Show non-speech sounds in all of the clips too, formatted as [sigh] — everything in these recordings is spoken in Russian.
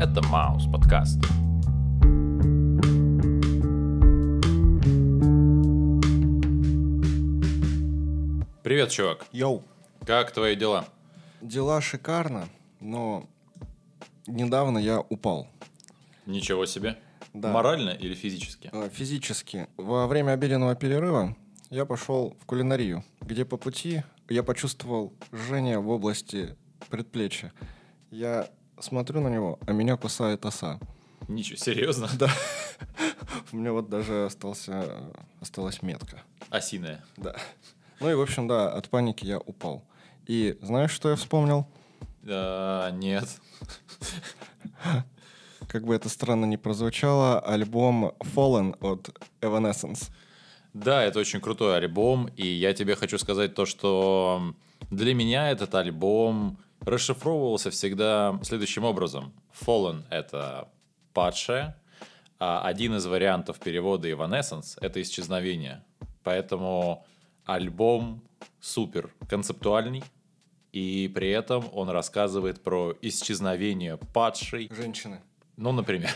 Это Маус подкаст. Привет, чувак. Йоу. Как твои дела? Дела шикарно, но недавно я упал. Ничего себе. Да. Морально или физически? Э, Физически. Во время обеденного перерыва я пошел в кулинарию, где по пути я почувствовал жжение в области предплечья. Я смотрю на него, а меня кусает оса. Ничего, серьезно? Да. У меня вот даже остался, осталась метка. Осиная. Да. Ну и, в общем, да, от паники я упал. И знаешь, что я вспомнил? А, нет. Как бы это странно ни прозвучало, альбом Fallen от Evanescence. Да, это очень крутой альбом, и я тебе хочу сказать то, что для меня этот альбом расшифровывался всегда следующим образом. Fallen — это падшая, а один из вариантов перевода Evanescence — это исчезновение. Поэтому альбом супер концептуальный, и при этом он рассказывает про исчезновение падшей, Женщины. ну, например.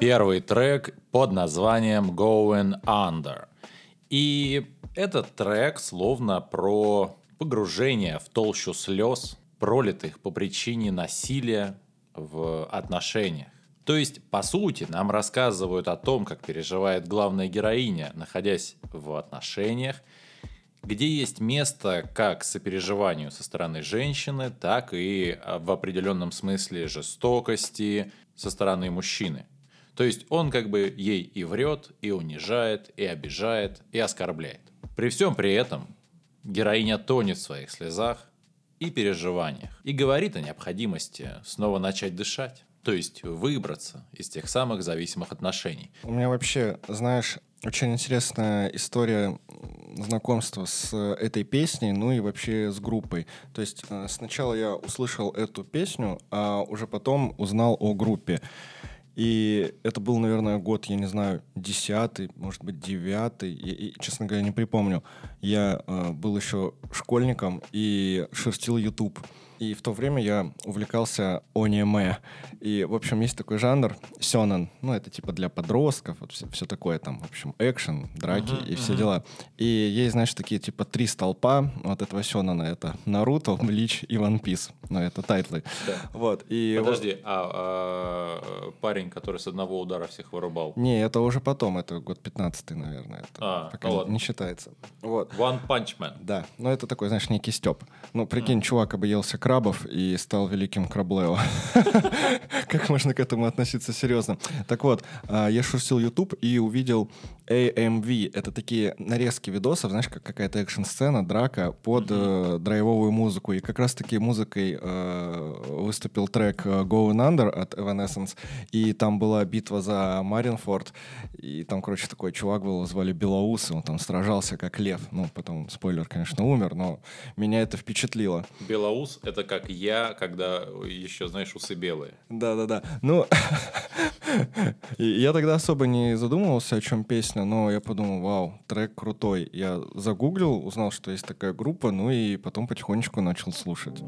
Первый трек под названием Going Under. И этот трек словно про погружение в толщу слез, пролитых по причине насилия в отношениях. То есть, по сути, нам рассказывают о том, как переживает главная героиня, находясь в отношениях, где есть место как сопереживанию со стороны женщины, так и а, в определенном смысле жестокости со стороны мужчины. То есть он как бы ей и врет, и унижает, и обижает, и оскорбляет. При всем при этом героиня тонет в своих слезах и переживаниях и говорит о необходимости снова начать дышать, то есть выбраться из тех самых зависимых отношений. У меня вообще, знаешь, очень интересная история знакомства с э, этой песней, ну и вообще с группой. То есть э, сначала я услышал эту песню, а уже потом узнал о группе. И это был, наверное, год, я не знаю, десятый, может быть, девятый. И, и, честно говоря, не припомню. Я э, был еще школьником и шерстил YouTube. И в то время я увлекался аниме. И, в общем, есть такой жанр сёнэн. Ну, это типа для подростков, вот все, такое там, в общем, экшен, драки и все дела. И есть, знаешь, такие типа три столпа вот этого сёнэна. Это Наруто, Bleach и One Piece. Ну, это title ы. Вот. И вот- Подожди, а, а, парень, который с одного удара всех вырубал? Не, это уже потом, это год 15 наверное. Это А, пока ну не- ладно. не считается. Вот. One Punch Man. Да, но это такой, знаешь, некий степ. Ну, прикинь, чувак объелся крабов и стал великим краблео. [laughs] Как можно к этому относиться серьезно? Так вот, а, я шурсил YouTube и увидел AMV. Это такие нарезки видосов, знаешь, как какая-то экшн-сцена, драка под э, драйвовую музыку. И как раз-таки музыкой э, выступил трек э, Going Under от Evanescence. И там была битва за Маринфорд. И там, короче, такой чувак был, звали Белоус, и он там сражался как лев. Ну, потом, спойлер, конечно, умер, но меня это впечатлило. Белоус — это как я, когда еще, знаешь, усы белые. Да-да-да. Ну, [laughs] я тогда особо не задумывался, о чем песня, но я подумал, вау, трек крутой. Я загуглил, узнал, что есть такая группа, ну и потом потихонечку начал слушать.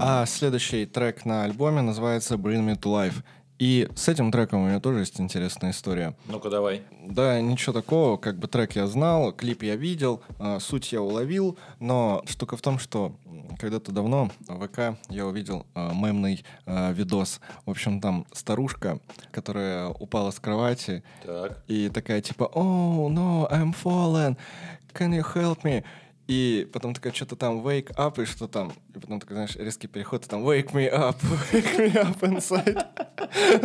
А следующий трек на альбоме называется Bring Me to Life. И с этим треком у меня тоже есть интересная история. Ну-ка давай. Да, ничего такого, как бы трек я знал, клип я видел, а, суть я уловил, но штука в том, что когда-то давно в ВК я увидел а, мемный а, видос. В общем, там старушка, которая упала с кровати Так. и такая типа «Oh, no, I'm fallen, can you help me?» И потом такая что-то там wake up и что там. И потом такой, знаешь, резкий переход, и там wake me up, wake me up inside.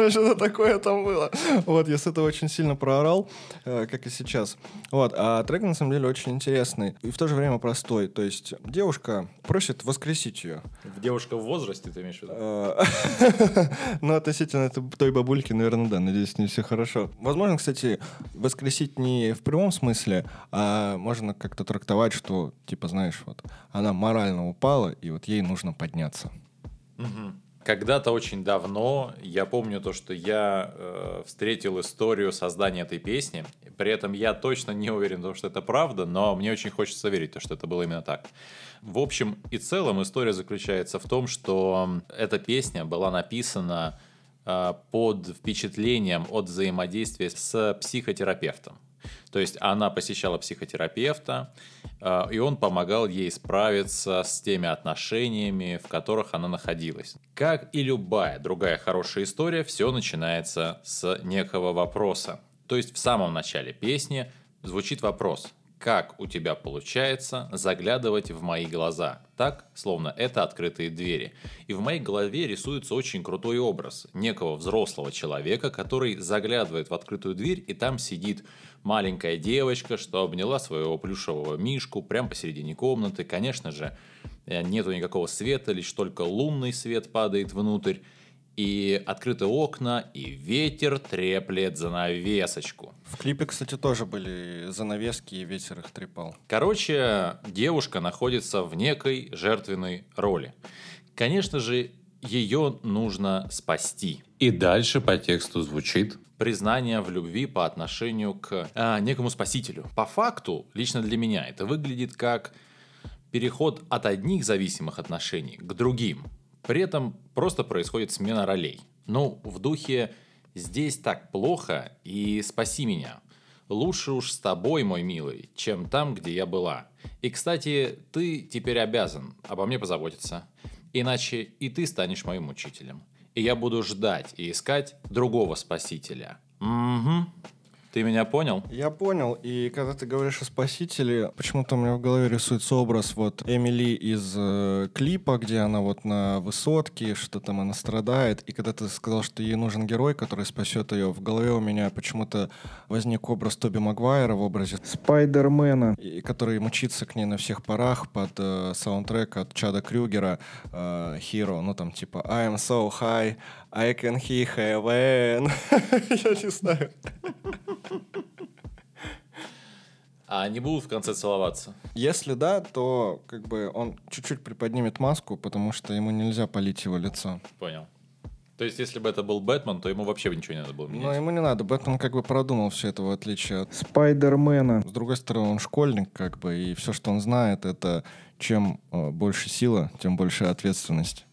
Что-то такое там было. Вот, я с этого очень сильно проорал, э, как и сейчас. Вот, а трек на самом деле очень интересный и в то же время простой. То есть девушка просит воскресить ее. Девушка в возрасте, ты имеешь в виду? Э, [laughs] Ну, относительно той бабульки, наверное, да. Надеюсь, не все хорошо. Возможно, кстати, воскресить не в прямом смысле, а можно как-то трактовать, что, типа, знаешь, вот, она морально упала, и вот ей нужно подняться. Когда-то очень давно, я помню то, что я э, встретил историю создания этой песни. При этом я точно не уверен, том, что это правда, но мне очень хочется верить, что это было именно так. В общем и целом история заключается в том, что эта песня была написана э, под впечатлением от взаимодействия с психотерапевтом. То есть она посещала психотерапевта, э, и он помогал ей справиться с теми отношениями, в которых она находилась. Как и любая другая хорошая история, все начинается с некого вопроса. То есть в самом начале песни звучит вопрос как у тебя получается заглядывать в мои глаза, так, словно это открытые двери. И в моей голове рисуется очень крутой образ некого взрослого человека, который заглядывает в открытую дверь, и там сидит маленькая девочка, что обняла своего плюшевого мишку прямо посередине комнаты. Конечно же, э, нету никакого света, лишь только лунный свет падает внутрь. И открыты окна, и ветер треплет занавесочку. В клипе, кстати, тоже были занавески, и ветер их трепал. Короче, девушка находится в некой жертвенной роли. Конечно же, ее нужно спасти. И дальше по тексту звучит признание в любви по отношению к а, некому спасителю. По факту, лично для меня, это выглядит как переход от одних зависимых отношений к другим. При этом просто происходит смена ролей. Ну, в духе «здесь так плохо и спаси меня». Лучше уж с тобой, мой милый, чем там, где я была. И, кстати, ты теперь обязан обо мне позаботиться. Иначе и ты станешь моим учителем и я буду ждать и искать другого спасителя. Угу. Ты меня понял? Я понял. И когда ты говоришь о спасителе, почему-то у меня в голове рисуется образ вот Эмили из э, клипа, где она вот на высотке, что там она страдает. И когда ты сказал, что ей нужен герой, который спасет ее, в голове у меня почему-то возник образ Тоби Магуайра в образе Спайдермена, и, который мчится к ней на всех парах под э, саундтрек от Чада Крюгера э, Hero. Ну там типа I am so high, I can hear heaven. [laughs] Я не знаю. А они будут в конце целоваться? Если да, то как бы он чуть-чуть приподнимет маску, потому что ему нельзя полить его лицо. Понял. То есть, если бы это был Бэтмен, то ему вообще ничего не надо было менять. Ну, ему не надо. Бэтмен как бы продумал все это, в отличие от Спайдермена. С другой стороны, он школьник, как бы, и все, что он знает, это чем э, больше сила, тем больше ответственность.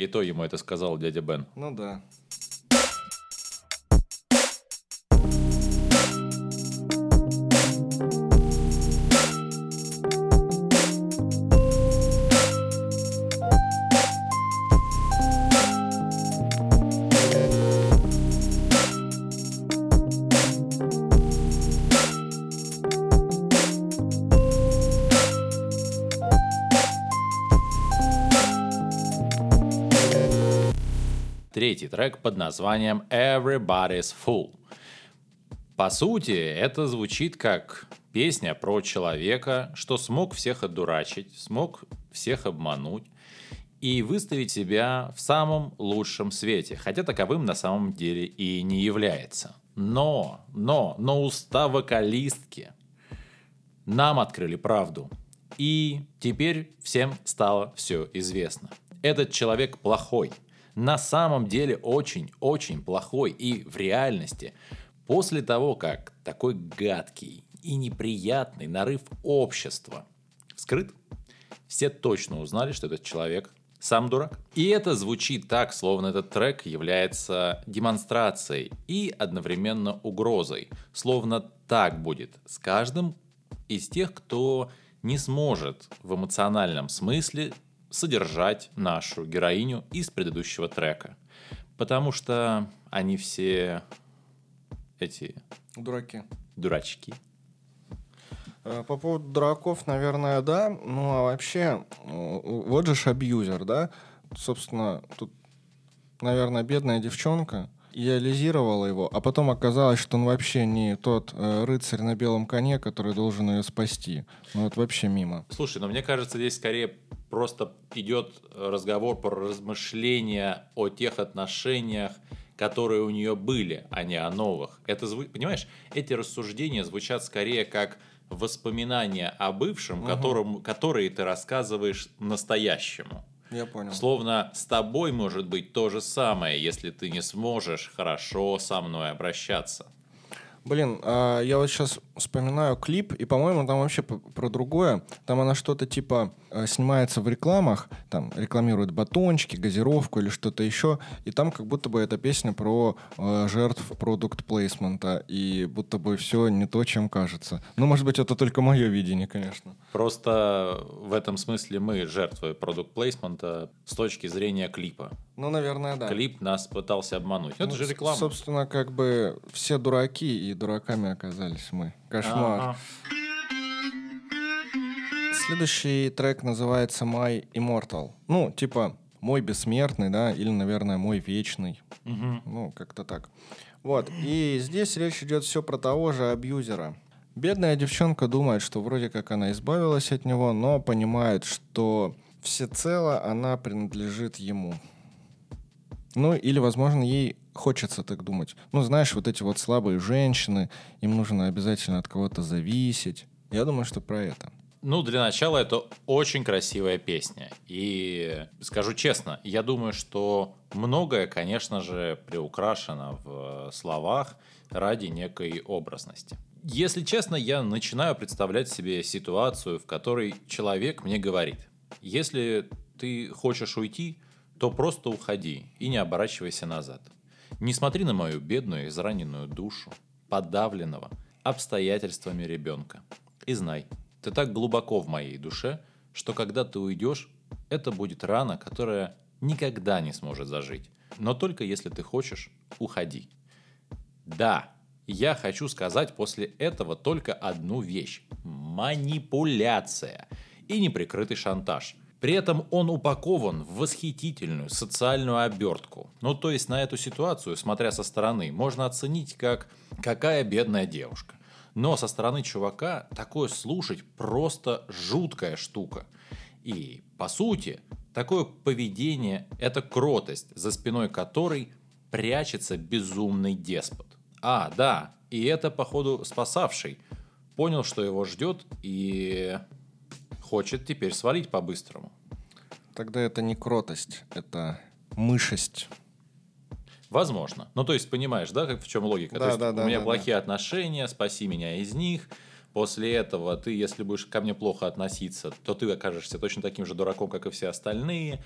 И то ему это сказал дядя Бен. Ну да. Трек под названием Everybody's Fool. По сути, это звучит как песня про человека, что смог всех одурачить, смог всех обмануть и выставить себя в самом лучшем свете, хотя таковым на самом деле и не является. Но, но, но уста вокалистки нам открыли правду. И теперь всем стало все известно. Этот человек плохой – на самом деле очень-очень плохой. И в реальности, после того, как такой гадкий и неприятный нарыв общества скрыт, все точно узнали, что этот человек сам дурак. И это звучит так, словно этот трек является демонстрацией и одновременно угрозой. Словно так будет с каждым из тех, кто не сможет в эмоциональном смысле содержать нашу героиню из предыдущего трека. Потому что они все эти... Дураки. Дурачки. Э, по поводу дураков, наверное, да. Ну, а вообще, вот же абьюзер, да? Собственно, тут, наверное, бедная девчонка, идеализировала его, а потом оказалось, что он вообще не тот э, рыцарь на белом коне, который должен ее спасти. Ну вот вообще мимо. Слушай, но мне кажется, здесь скорее просто идет разговор про размышления о тех отношениях, которые у нее были, а не о новых. Это, понимаешь, эти рассуждения звучат скорее как воспоминания о бывшем, угу. которым, которые ты рассказываешь настоящему. Я понял. Словно с тобой может быть то же самое, если ты не сможешь хорошо со мной обращаться. Блин, а я вот сейчас вспоминаю клип, и, по-моему, там вообще про другое. Там она что-то типа снимается в рекламах, там рекламирует батончики, газировку или что-то еще, и там как будто бы эта песня про э, жертв продукт плейсмента, и будто бы все не то, чем кажется. Ну, может быть, это только мое видение, конечно. Просто в этом смысле мы жертвы продукт плейсмента с точки зрения клипа. Ну, наверное, да. Клип нас пытался обмануть. Это Ну, же с- реклама. Собственно, как бы все дураки, и дураками оказались мы. Кошмар. Ага. Следующий трек называется My Immortal. Ну, типа мой бессмертный, да, или, наверное, мой вечный. Мгм. Ну, как-то так. Вот. И здесь речь идет все про того же абьюзера. Бедная девчонка думает, что вроде как она избавилась от него, но понимает, что всецело она принадлежит ему. Ну, или, возможно, ей хочется так думать. Ну, знаешь, вот эти вот слабые женщины, им нужно обязательно от кого-то зависеть. Я думаю, что про это. Ну, для начала это очень красивая песня. И скажу честно, я думаю, что многое, конечно же, приукрашено в словах ради некой образности. Если честно, я начинаю представлять себе ситуацию, в которой человек мне говорит, если ты хочешь уйти, то просто уходи и не оборачивайся назад. Не смотри на мою бедную израненную душу, подавленного обстоятельствами ребенка. И знай, ты так глубоко в моей душе, что когда ты уйдешь, это будет рана, которая никогда не сможет зажить. Но только если ты хочешь, уходи. Да, я хочу сказать после этого только одну вещь. Манипуляция и неприкрытый шантаж. При этом он упакован в восхитительную социальную обертку. Ну, то есть на эту ситуацию, смотря со стороны, можно оценить как «какая бедная девушка». Но со стороны чувака такое слушать просто жуткая штука. И, по сути, такое поведение – это кротость, за спиной которой прячется безумный деспот. А, да, и это, походу, спасавший. Понял, что его ждет и хочет теперь свалить по-быстрому. Тогда это не кротость, это мышесть. Возможно. Ну, то есть, понимаешь, да, как в чем логика? Да, то есть, да, да, у меня да, плохие отношения, спаси меня из них. После этого ты, если будешь ко мне плохо относиться, то ты окажешься точно таким же дураком, как и все остальные.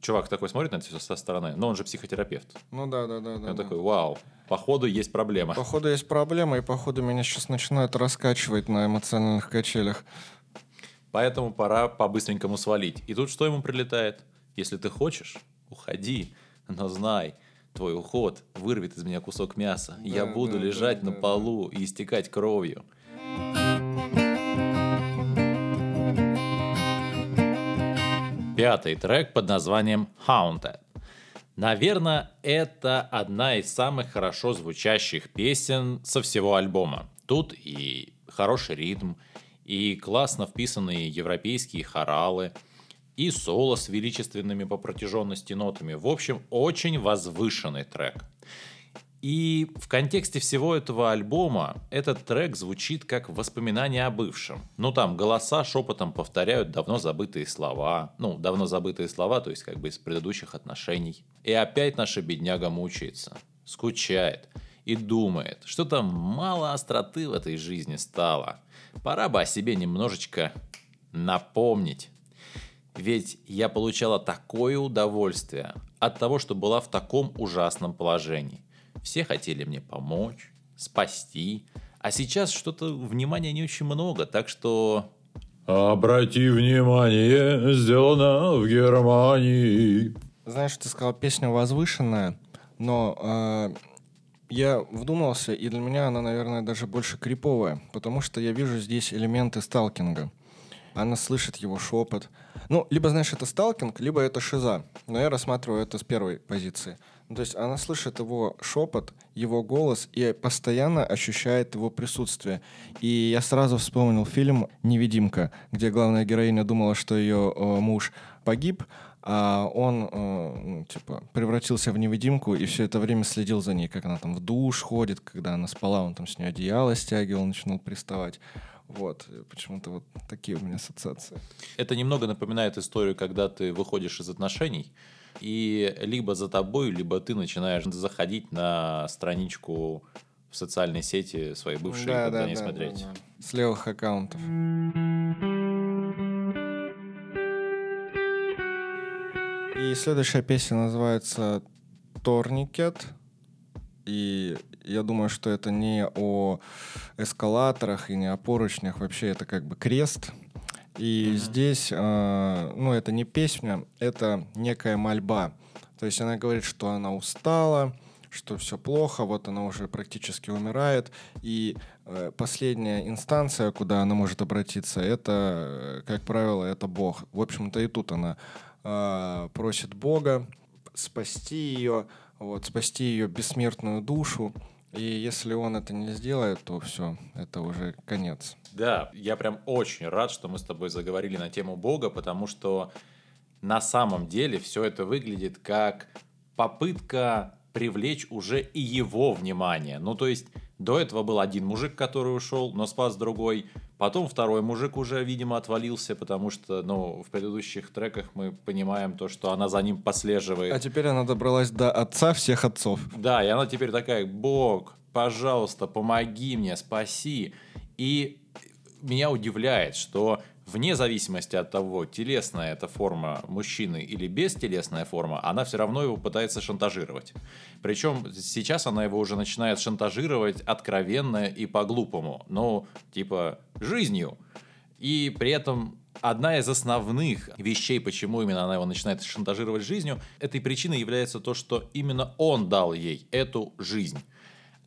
Чувак такой смотрит на это все со стороны, но он же психотерапевт. Ну да, да, да. И да, он да. такой, вау, походу есть проблема. Походу есть проблема, и походу меня сейчас начинают раскачивать на эмоциональных качелях. Поэтому пора по-быстренькому свалить. И тут что ему прилетает? Если ты хочешь, уходи, но знай, твой уход вырвет из меня кусок мяса. Я Да, буду да, лежать да, на да, полу и истекать кровью. Пятый трек под названием Haunted. Наверное, это одна из самых хорошо звучащих песен со всего альбома. Тут и хороший ритм, и классно вписанные европейские хоралы, и соло с величественными по протяженности нотами. В общем, очень возвышенный трек. И в контексте всего этого альбома этот трек звучит как воспоминание о бывшем. Ну там голоса шепотом повторяют давно забытые слова. Ну, давно забытые слова, то есть как бы из предыдущих отношений. И опять наша бедняга мучается, скучает и думает, что там мало остроты в этой жизни стало. Пора бы о себе немножечко напомнить. Ведь я получала такое удовольствие от того, что была в таком ужасном положении. Все хотели мне помочь, спасти, а сейчас что-то внимания не очень много, так что... Обрати внимание, сделано в Германии. Знаешь, ты сказал песня возвышенная, но э, я вдумался, и для меня она, наверное, даже больше криповая, потому что я вижу здесь элементы сталкинга. Она слышит его шепот. Ну, либо, знаешь, это сталкинг, либо это шиза. Но я рассматриваю это с первой позиции. Ну, то есть она слышит его шепот, его голос и постоянно ощущает его присутствие. И я сразу вспомнил фильм «Невидимка», где главная героиня думала, что ее э, муж погиб, а он, э, ну, типа, превратился в невидимку и все это время следил за ней, как она там в душ ходит, когда она спала, он там с нее одеяло стягивал, начинал приставать. Вот, почему-то вот такие у меня ассоциации. Это немного напоминает историю, когда ты выходишь из отношений, и либо за тобой, либо ты начинаешь заходить на страничку в социальной сети свои бывшие Да, никогда да, не да, смотреть. да, да. С левых аккаунтов. И следующая песня называется «Торникет». И я думаю, что это не о эскалаторах и не о поручнях. Вообще это как бы крест. И Мгм. здесь, э, ну, это не песня, это некая мольба. То есть она говорит, что она устала, что все плохо, вот она уже практически умирает. И э, последняя инстанция, куда она может обратиться, это, э, как правило, это Бог. В общем-то, и тут она э, просит Бога спасти ее, вот, спасти ее бессмертную душу. И если он это не сделает, то все, это уже конец. Да, я прям очень рад, что мы с тобой заговорили на тему Бога, потому что на самом деле все это выглядит как попытка привлечь уже и его внимание. Ну, то есть, до этого был один мужик, который ушел, но спас другой. Потом второй мужик уже, видимо, отвалился, потому что, ну, в предыдущих треках мы понимаем то, что она за ним послеживает. А теперь она добралась до отца всех отцов. Да, и она теперь такая, Бог, пожалуйста, помоги мне, спаси. И меня удивляет, что вне зависимости от того, телесная это форма мужчины или бестелесная форма, она все равно его пытается шантажировать. Причем сейчас она его уже начинает шантажировать откровенно и по-глупому. Ну, типа, жизнью. И при этом одна из основных вещей, почему именно она его начинает шантажировать жизнью, этой причиной является то, что именно он дал ей эту жизнь,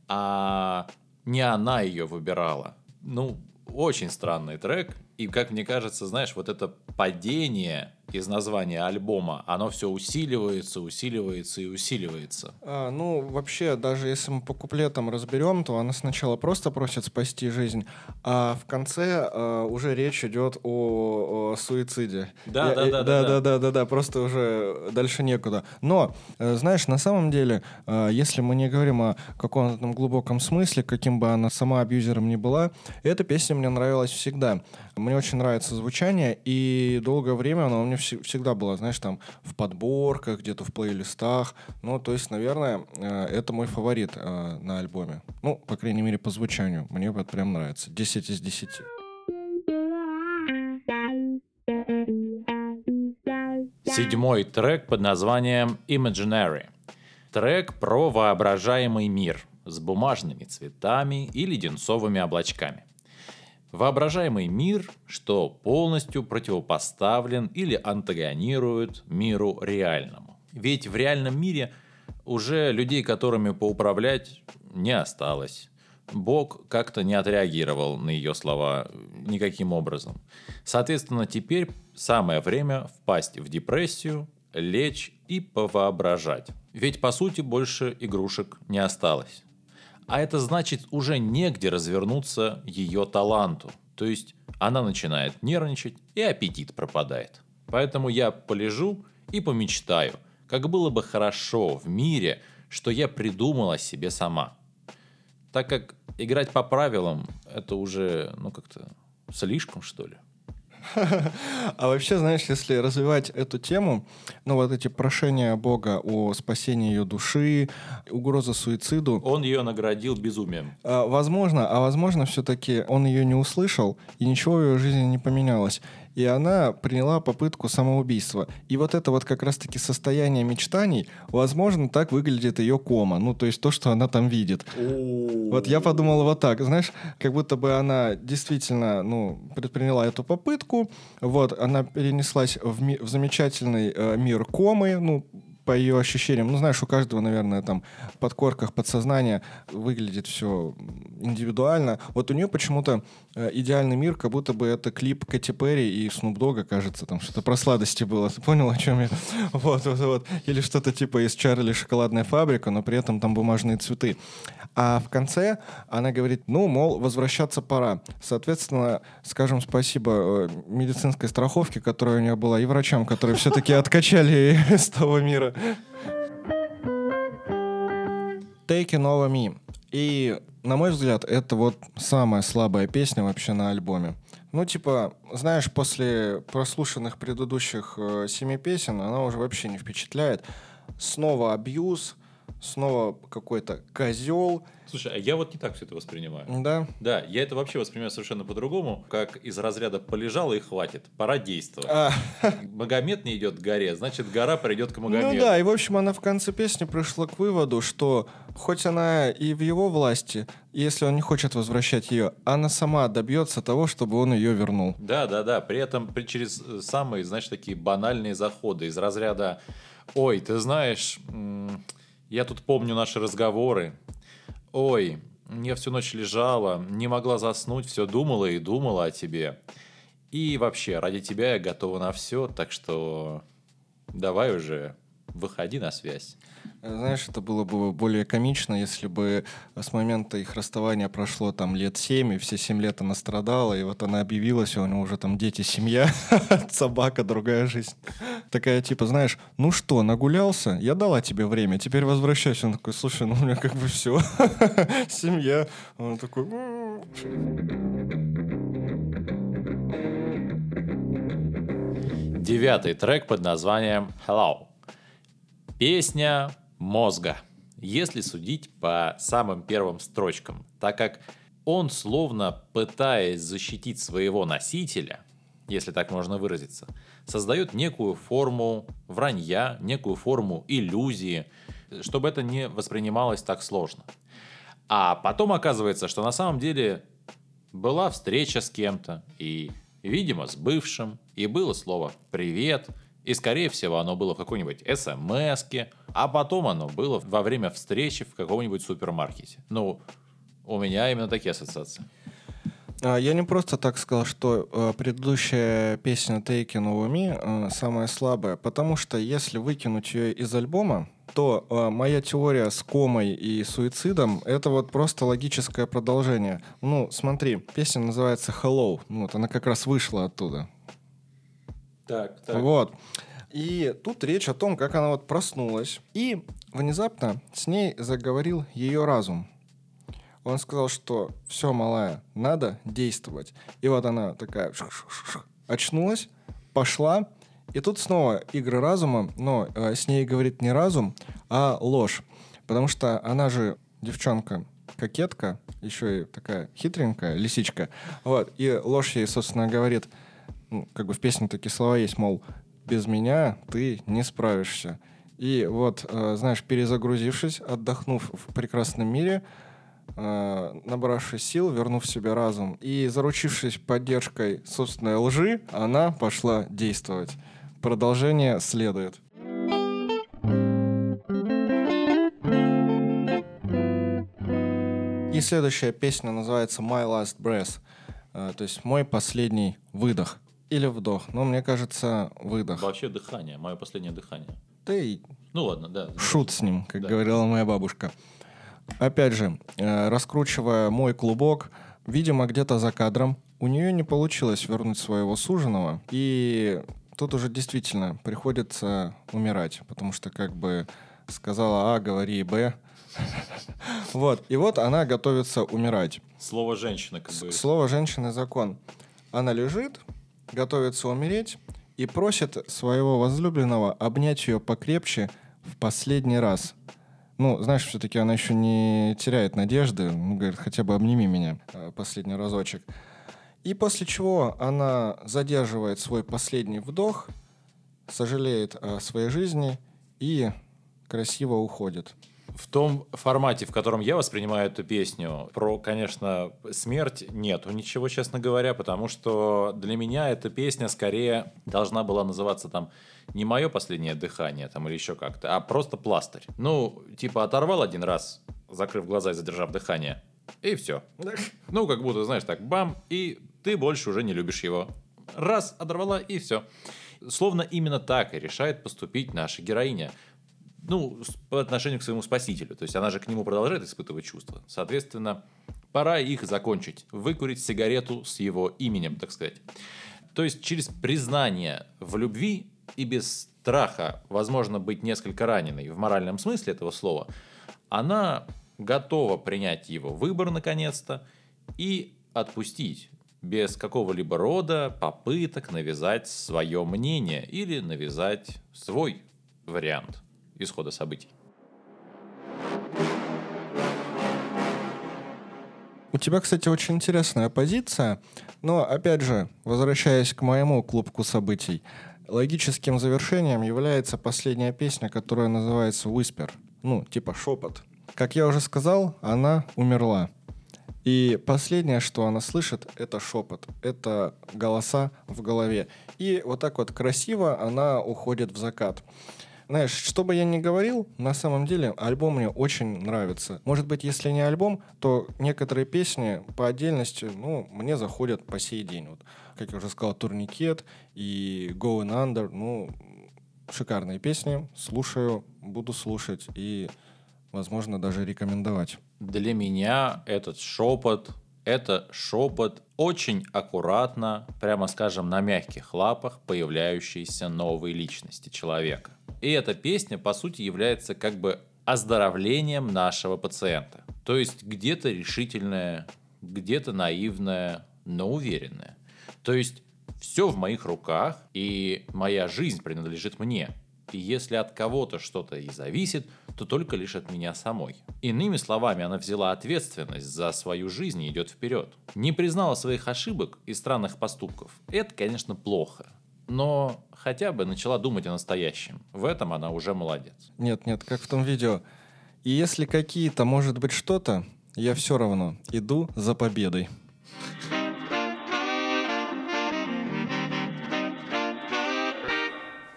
а не она ее выбирала. Ну, очень странный трек. И, как мне кажется, знаешь, вот это падение из названия альбома, оно все усиливается, усиливается и усиливается. А, ну, вообще, даже если мы по куплетам разберем, то она сначала просто просит спасти жизнь, а в конце а, уже речь идет о, о суициде. Да, Я- да, да, да, да, да. да, да, да, просто уже дальше некуда. Но, э, знаешь, на самом деле, э, если мы не говорим о каком-то там глубоком смысле, каким бы она сама абьюзером ни была, эта песня мне нравилась всегда. Мне очень нравится звучание, и долгое время она у меня вс- всегда была, знаешь, там в подборках, где-то в плейлистах. Ну, то есть, наверное, э, это мой фаворит э, на альбоме. Ну, по крайней мере, по звучанию. Мне вот прям нравится. 10 из 10. Седьмой трек под названием Imaginary. Трек про воображаемый мир с бумажными цветами и леденцовыми облачками. Воображаемый мир, что полностью противопоставлен или антагонирует миру реальному. Ведь в реальном мире уже людей, которыми поуправлять, не осталось. Бог как-то не отреагировал на ее слова никаким образом. Соответственно, теперь самое время впасть в депрессию, лечь и повоображать. Ведь по сути больше игрушек не осталось. А это значит уже негде развернуться ее таланту. То есть она начинает нервничать и аппетит пропадает. Поэтому я полежу и помечтаю, как было бы хорошо в мире, что я придумала себе сама. Так как играть по правилам это уже, ну как-то слишком, что ли. [laughs] А вообще, знаешь, если развивать эту тему, ну вот эти прошения Бога о спасении ее души, угроза суициду, Он ее наградил безумием. а, возможно, а возможно, все-таки он ее не услышал, и ничего в ее жизни не поменялось. И она приняла попытку самоубийства. И вот это вот как раз-таки состояние мечтаний, возможно, так выглядит ее кома. Ну, то есть то, что она там видит. Вот я подумал вот так, знаешь, как будто бы она действительно, ну, предприняла эту попытку, вот, она перенеслась в, ми- в замечательный э, мир комы, ну, по ее ощущениям, ну, знаешь, у каждого, наверное, там подкорках подсознания выглядит все индивидуально. Вот у нее почему-то э, идеальный мир, как будто бы это клип Кэти Перри и Снуп Дога, кажется, там что-то про сладости было. Ты понял, о чем я? Вот, вот, вот. Или что-то типа из Чарли шоколадная фабрика, но при этом там бумажные цветы. А в конце она говорит, ну, мол, возвращаться пора. Соответственно, скажем спасибо э, медицинской страховке, которая у нее была, и врачам, которые все-таки [laughs] откачали [laughs] из того мира. Taking Over Me. И, на мой взгляд, это вот самая слабая песня вообще на альбоме. Ну, типа, знаешь, после прослушанных предыдущих э, семи песен она уже вообще не впечатляет. Снова абьюз, снова какой-то козел. Слушай, а я вот не так все это воспринимаю. Да. Да, я это вообще воспринимаю совершенно по-другому, как из разряда полежало и хватит, пора действовать. А, Магомед не идет к горе, значит гора придет к Магомеду. ну да, и в общем она в конце песни пришла к выводу, что хоть она и в его власти, если он не хочет возвращать ее, она сама добьется того, чтобы он ее вернул. Да, да, да. При этом при- через э, самые, знаешь, такие банальные заходы из разряда «Ой, ты знаешь, м, я тут помню наши разговоры. Ой, я всю ночь лежала, не могла заснуть, все думала и думала о тебе. И вообще, ради тебя я готова на все, так что давай уже выходи на связь». Знаешь, это было бы более комично, если бы с момента их расставания прошло там лет семь, и все семь лет она страдала, и вот она объявилась, и у него уже там дети, семья, [laughs] собака, другая жизнь. Такая типа, знаешь, ну что, нагулялся? Я дала тебе время, теперь возвращайся. Он такой, слушай, ну у меня как бы все, [laughs] семья. Он такой. Девятый трек под названием Hello. Песня мозга. Если судить по самым первым строчкам, так как он, словно пытаясь защитить своего носителя, если так можно выразиться, создает некую форму вранья, некую форму иллюзии, чтобы это не воспринималось так сложно. А потом оказывается, что на самом деле была встреча с кем-то, и, видимо, с бывшим, и было слово «привет», и, скорее всего, оно было в какой-нибудь смс а потом оно было во время встречи в каком-нибудь супермаркете. Ну, у меня именно такие ассоциации. А, Я не просто так сказал, что э, предыдущая песня Taken Over Me э, самая слабая, потому что если выкинуть ее из альбома, то э, моя теория с комой и суицидом — это вот просто логическое продолжение. Ну, смотри, песня называется Hello, вот она как раз вышла оттуда. Так, Вот. И тут речь о том, как она вот проснулась. И внезапно с ней заговорил ее разум. Он сказал, что все, малая, надо действовать. И вот она такая очнулась, пошла. И тут снова игры разума, но э, с ней говорит не разум, а ложь. Потому что она же девчонка кокетка, еще и такая хитренькая, лисичка. Вот. И ложь ей, собственно, говорит, ну, как бы в песне такие слова есть, мол, без меня ты не справишься. И вот, э, знаешь, перезагрузившись, отдохнув в прекрасном мире, э, набравшись сил, вернув себе разум и заручившись поддержкой собственной лжи, она пошла действовать. Продолжение следует. И следующая песня называется My Last Breath, э, то есть мой последний выдох или вдох. Но мне кажется, выдох. Вообще дыхание, мое последнее дыхание. Да и Ну ладно, да. шут с ним, как Да. говорила моя бабушка. Опять же, э, раскручивая мой клубок, видимо, где-то за кадром, у нее не получилось вернуть своего суженого. И тут уже действительно приходится умирать, потому что как бы сказала А, говори Б. [laughs] Вот. И вот она готовится умирать. Слово женщина как бы. Слово женщины закон. Она лежит, готовится умереть и просит своего возлюбленного обнять ее покрепче в последний раз. Ну, знаешь, все-таки она еще не теряет надежды. Ну, говорит, хотя бы обними меня э, последний разочек. И после чего она задерживает свой последний вдох, сожалеет о своей жизни и красиво уходит. В том формате, в котором я воспринимаю эту песню, про, конечно, смерть нету ничего, честно говоря, потому что для меня эта песня скорее должна была называться там не мое последнее дыхание там или еще как-то, а просто пластырь. Ну, типа оторвал один раз, закрыв глаза и задержав дыхание, и все. Ну, как будто, знаешь, так, бам, и ты больше уже не любишь его. Раз, оторвала, и все. Словно именно так и решает поступить наша героиня ну, по отношению к своему спасителю. То есть она же к нему продолжает испытывать чувства. Соответственно, пора их закончить. Выкурить сигарету с его именем, так сказать. То есть через признание в любви и без страха, возможно, быть несколько раненой в моральном смысле этого слова, она готова принять его выбор наконец-то и отпустить без какого-либо рода попыток навязать свое мнение или навязать свой вариант исхода событий. У тебя, кстати, очень интересная позиция, но, опять же, возвращаясь к моему клубку событий, логическим завершением является последняя песня, которая называется «Whisper», ну, типа «Шепот». Как я уже сказал, она умерла. И последнее, что она слышит, это шепот, это голоса в голове. И вот так вот красиво она уходит в закат. Знаешь, что бы я ни говорил, на самом деле альбом мне очень нравится. Может быть, если не альбом, то некоторые песни по отдельности, ну, мне заходят по сей день. Вот, как я уже сказал, «Турникет» и «Going Under», ну, шикарные песни, слушаю, буду слушать и, возможно, даже рекомендовать. Для меня этот шепот это шепот очень аккуратно, прямо скажем, на мягких лапах появляющейся новой личности человека. И эта песня, по сути, является как бы оздоровлением нашего пациента. То есть где-то решительное, где-то наивное, но уверенное. То есть все в моих руках, и моя жизнь принадлежит мне. И если от кого-то что-то и зависит, то только лишь от меня самой. Иными словами, она взяла ответственность за свою жизнь и идет вперед. Не признала своих ошибок и странных поступков. Это, конечно, плохо. Но хотя бы начала думать о настоящем. В этом она уже молодец. Нет, нет, как в том видео. И если какие-то, может быть, что-то, я все равно иду за победой.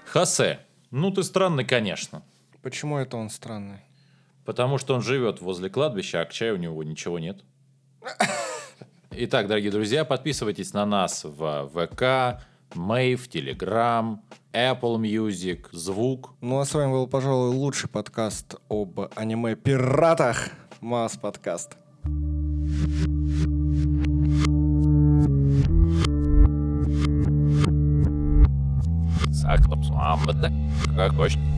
Хосе, ну ты странный, конечно. Почему это он странный? Потому что он живет возле кладбища, а к чаю у него ничего нет. [laughs] Итак, дорогие друзья, подписывайтесь на нас в ВК, Мэйв, Телеграм, Apple Music, Звук. Ну а с вами был, пожалуй, лучший подкаст об аниме-пиратах. Масс подкаст. Саклапсуамбада, как хочешь.